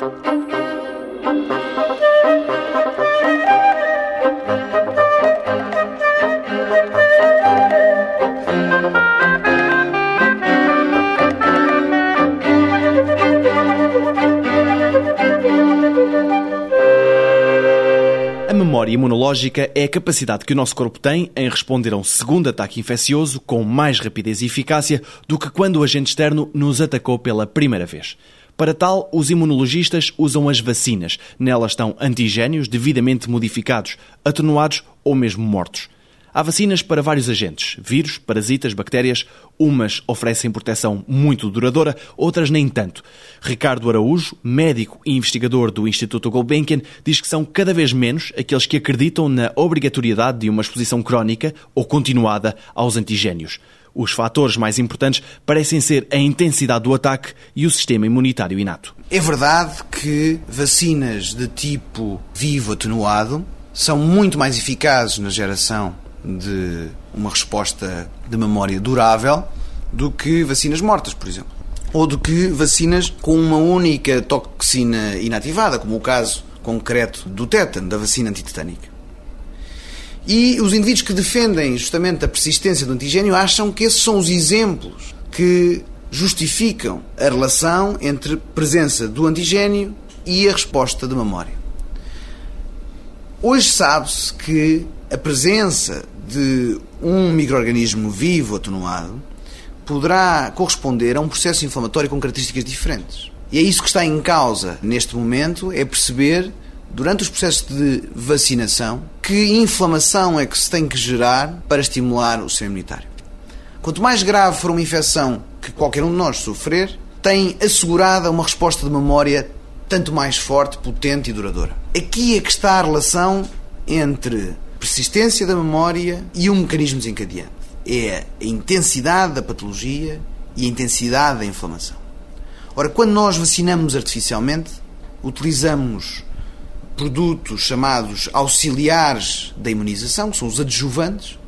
A memória imunológica é a capacidade que o nosso corpo tem em responder a um segundo ataque infeccioso com mais rapidez e eficácia do que quando o agente externo nos atacou pela primeira vez. Para tal, os imunologistas usam as vacinas. Nelas estão antigénios devidamente modificados, atenuados ou mesmo mortos. Há vacinas para vários agentes, vírus, parasitas, bactérias. Umas oferecem proteção muito duradoura, outras nem tanto. Ricardo Araújo, médico e investigador do Instituto Gulbenkian, diz que são cada vez menos aqueles que acreditam na obrigatoriedade de uma exposição crónica ou continuada aos antigénios. Os fatores mais importantes parecem ser a intensidade do ataque e o sistema imunitário inato. É verdade que vacinas de tipo vivo atenuado são muito mais eficazes na geração de uma resposta de memória durável do que vacinas mortas, por exemplo. Ou do que vacinas com uma única toxina inativada, como o caso concreto do tétano, da vacina antitetânica. E os indivíduos que defendem justamente a persistência do antigênio acham que esses são os exemplos que justificam a relação entre presença do antigênio e a resposta de memória. Hoje sabe-se que a presença de um microorganismo vivo atenuado poderá corresponder a um processo inflamatório com características diferentes. E é isso que está em causa neste momento, é perceber durante os processos de vacinação que inflamação é que se tem que gerar para estimular o sistema imunitário. Quanto mais grave for uma infecção que qualquer um de nós sofrer, tem assegurada uma resposta de memória tanto mais forte, potente e duradoura. Aqui é que está a relação entre persistência da memória e um mecanismo desencadeante. É a intensidade da patologia e a intensidade da inflamação. Ora, quando nós vacinamos artificialmente, utilizamos produtos chamados auxiliares da imunização, que são os adjuvantes,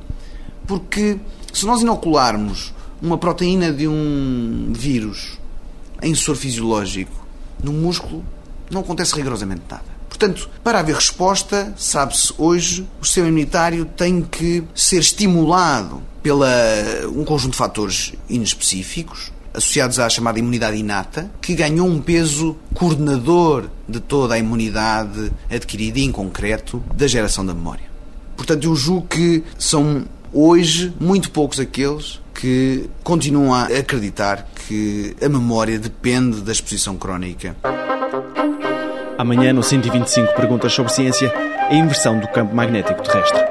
porque se nós inocularmos uma proteína de um vírus em soro fisiológico no músculo, não acontece rigorosamente nada. Portanto, para haver resposta, sabe-se hoje, o sistema imunitário tem que ser estimulado pela um conjunto de fatores inespecíficos, associados à chamada imunidade inata, que ganhou um peso coordenador de toda a imunidade adquirida em concreto, da geração da memória. Portanto, eu julgo que são hoje muito poucos aqueles que continuam a acreditar que a memória depende da exposição crónica. Amanhã, no 125 Perguntas sobre Ciência, a inversão do campo magnético terrestre.